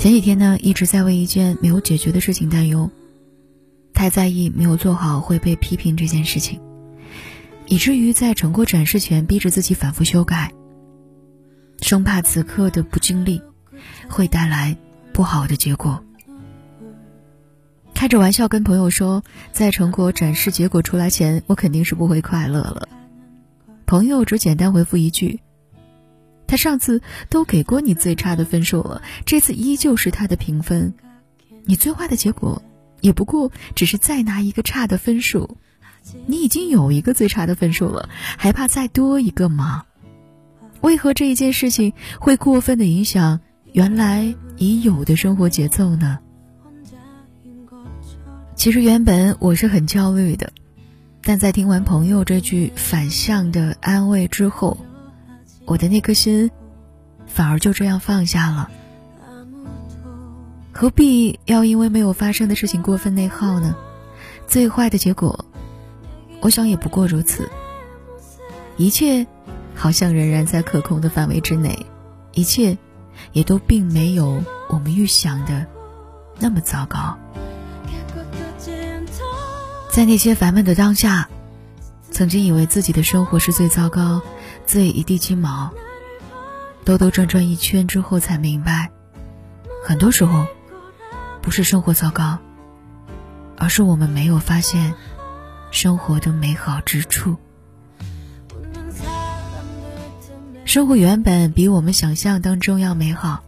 前几天呢，一直在为一件没有解决的事情担忧，太在意没有做好会被批评这件事情，以至于在成果展示前逼着自己反复修改，生怕此刻的不经历会带来不好的结果。开着玩笑跟朋友说，在成果展示结果出来前，我肯定是不会快乐了。朋友只简单回复一句。他上次都给过你最差的分数了，这次依旧是他的评分。你最坏的结果，也不过只是再拿一个差的分数。你已经有一个最差的分数了，还怕再多一个吗？为何这一件事情会过分的影响原来已有的生活节奏呢？其实原本我是很焦虑的，但在听完朋友这句反向的安慰之后。我的那颗心，反而就这样放下了。何必要因为没有发生的事情过分内耗呢？最坏的结果，我想也不过如此。一切好像仍然在可控的范围之内，一切也都并没有我们预想的那么糟糕。在那些烦闷的当下，曾经以为自己的生活是最糟糕。最一地鸡毛，兜兜转转一圈之后，才明白，很多时候不是生活糟糕，而是我们没有发现生活的美好之处。生活原本比我们想象当中要美好，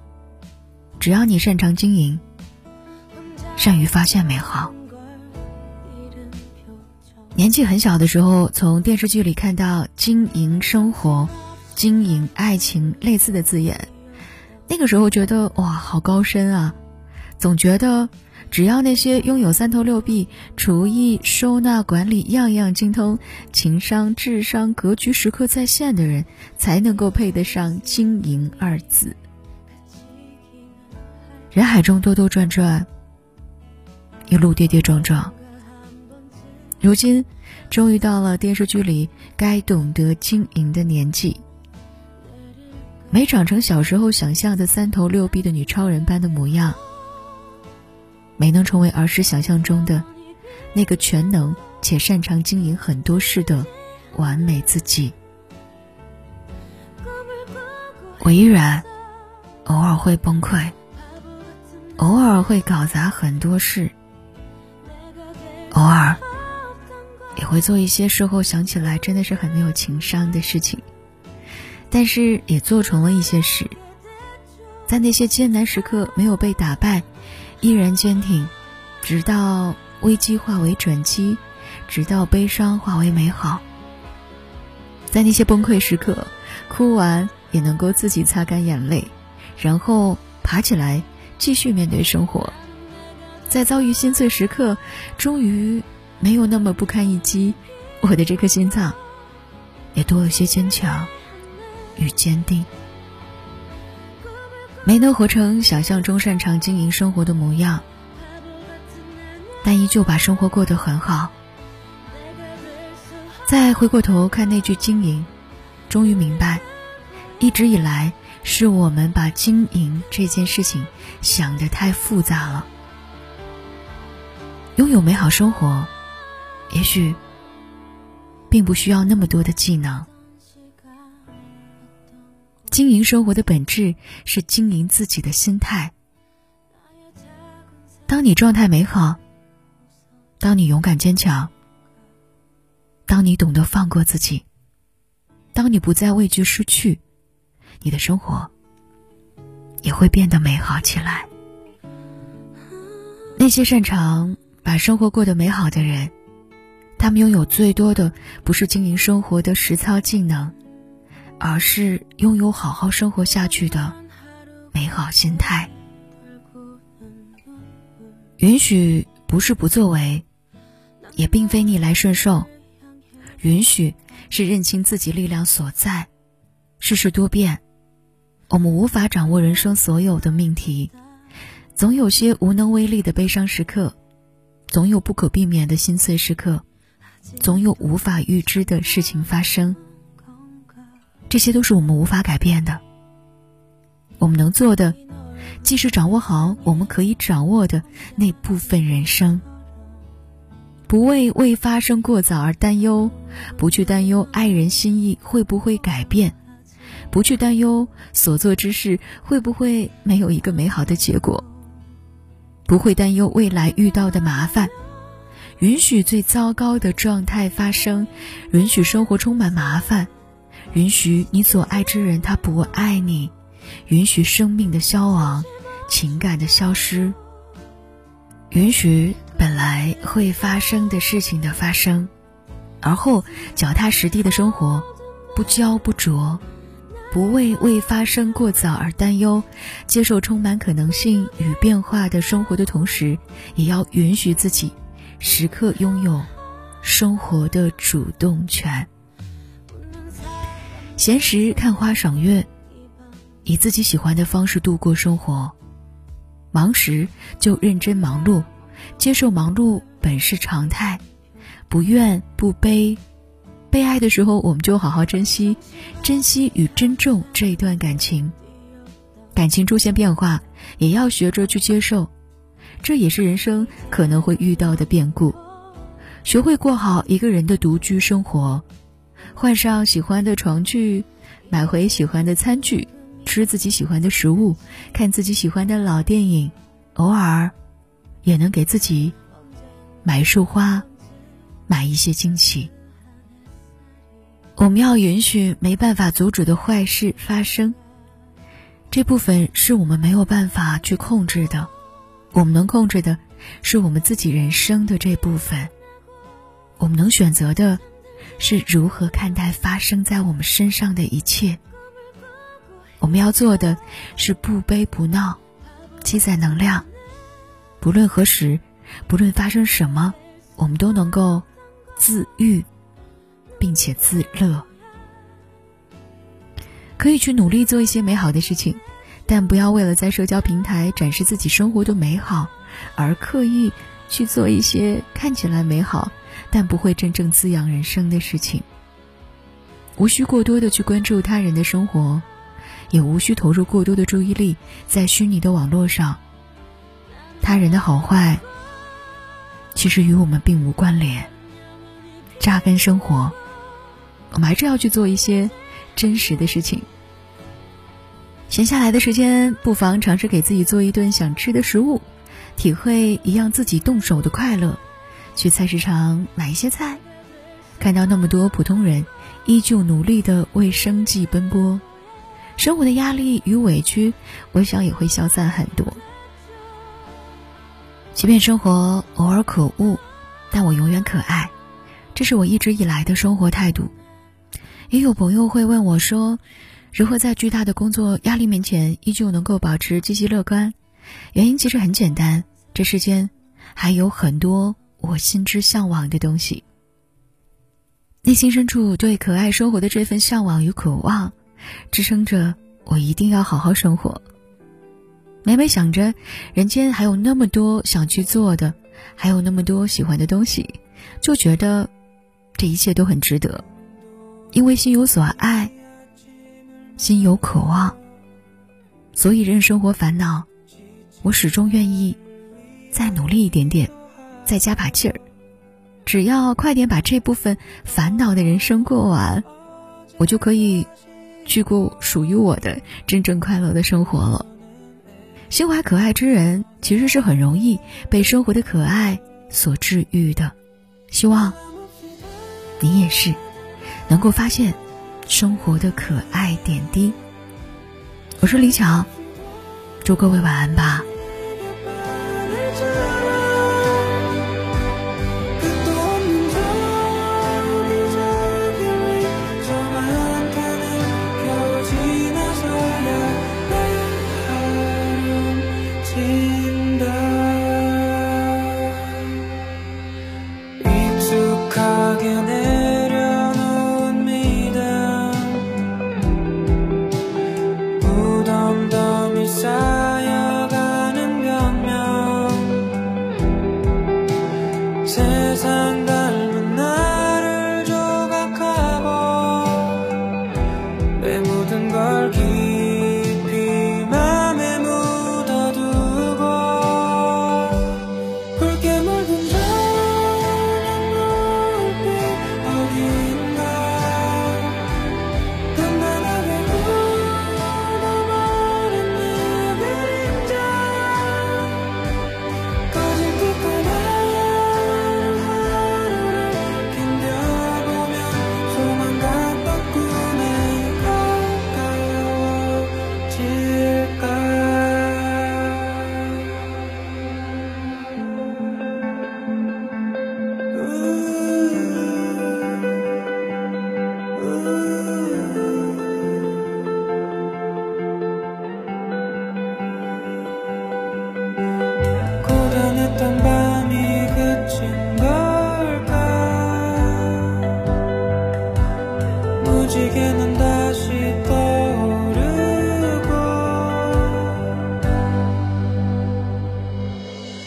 只要你擅长经营，善于发现美好。年纪很小的时候，从电视剧里看到“经营生活”“经营爱情”类似的字眼，那个时候觉得哇，好高深啊！总觉得只要那些拥有三头六臂、厨艺、收纳、管理样样精通、情商、智商、格局时刻在线的人，才能够配得上“经营”二字。人海中兜兜转转，一路跌跌撞撞。如今，终于到了电视剧里该懂得经营的年纪。没长成小时候想象的三头六臂的女超人般的模样，没能成为儿时想象中的那个全能且擅长经营很多事的完美自己。我依然偶尔会崩溃，偶尔会搞砸很多事，偶尔。也会做一些事后想起来真的是很没有情商的事情，但是也做成了一些事，在那些艰难时刻没有被打败，依然坚挺，直到危机化为转机，直到悲伤化为美好。在那些崩溃时刻，哭完也能够自己擦干眼泪，然后爬起来继续面对生活。在遭遇心碎时刻，终于。没有那么不堪一击，我的这颗心脏也多了些坚强与坚定。没能活成想象中擅长经营生活的模样，但依旧把生活过得很好。再回过头看那句经营，终于明白，一直以来是我们把经营这件事情想得太复杂了。拥有美好生活。也许，并不需要那么多的技能。经营生活的本质是经营自己的心态。当你状态美好，当你勇敢坚强，当你懂得放过自己，当你不再畏惧失去，你的生活也会变得美好起来。那些擅长把生活过得美好的人。他们拥有最多的不是经营生活的实操技能，而是拥有好好生活下去的美好心态。允许不是不作为，也并非逆来顺受。允许是认清自己力量所在。世事多变，我们无法掌握人生所有的命题，总有些无能为力的悲伤时刻，总有不可避免的心碎时刻。总有无法预知的事情发生，这些都是我们无法改变的。我们能做的，既是掌握好我们可以掌握的那部分人生。不为未发生过早而担忧，不去担忧爱人心意会不会改变，不去担忧所做之事会不会没有一个美好的结果，不会担忧未来遇到的麻烦，允许最糟糕的状态发生，允许生活充满麻烦，允许你所爱之人他不爱你，允许生命的消亡，情感的消失，允许。本来会发生的事情的发生，而后脚踏实地的生活，不骄不拙，不为未发生过早而担忧，接受充满可能性与变化的生活的同时，也要允许自己时刻拥有生活的主动权。闲时看花赏月，以自己喜欢的方式度过生活；忙时就认真忙碌。接受忙碌本是常态，不怨不悲，被爱的时候我们就好好珍惜，珍惜与珍重这一段感情。感情出现变化，也要学着去接受，这也是人生可能会遇到的变故。学会过好一个人的独居生活，换上喜欢的床具，买回喜欢的餐具，吃自己喜欢的食物，看自己喜欢的老电影，偶尔。也能给自己买一束花，买一些惊喜。我们要允许没办法阻止的坏事发生，这部分是我们没有办法去控制的。我们能控制的，是我们自己人生的这部分。我们能选择的，是如何看待发生在我们身上的一切。我们要做的是不悲不闹，积攒能量。不论何时，不论发生什么，我们都能够自愈，并且自乐。可以去努力做一些美好的事情，但不要为了在社交平台展示自己生活的美好，而刻意去做一些看起来美好但不会真正滋养人生的事情。无需过多的去关注他人的生活，也无需投入过多的注意力在虚拟的网络上。他人的好坏，其实与我们并无关联。扎根生活，我们还是要去做一些真实的事情。闲下来的时间，不妨尝试给自己做一顿想吃的食物，体会一样自己动手的快乐。去菜市场买一些菜，看到那么多普通人依旧努力的为生计奔波，生活的压力与委屈，我想也会消散很多。即便生活偶尔可恶，但我永远可爱，这是我一直以来的生活态度。也有朋友会问我说：“如何在巨大的工作压力面前依旧能够保持积极乐观？”原因其实很简单，这世间还有很多我心之向往的东西。内心深处对可爱生活的这份向往与渴望，支撑着我一定要好好生活。每每想着，人间还有那么多想去做的，还有那么多喜欢的东西，就觉得这一切都很值得。因为心有所爱，心有渴望，所以任生活烦恼，我始终愿意再努力一点点，再加把劲儿。只要快点把这部分烦恼的人生过完，我就可以去过属于我的真正快乐的生活了。心怀可爱之人，其实是很容易被生活的可爱所治愈的。希望你也是能够发现生活的可爱点滴。我是李巧，祝各位晚安吧。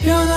you're the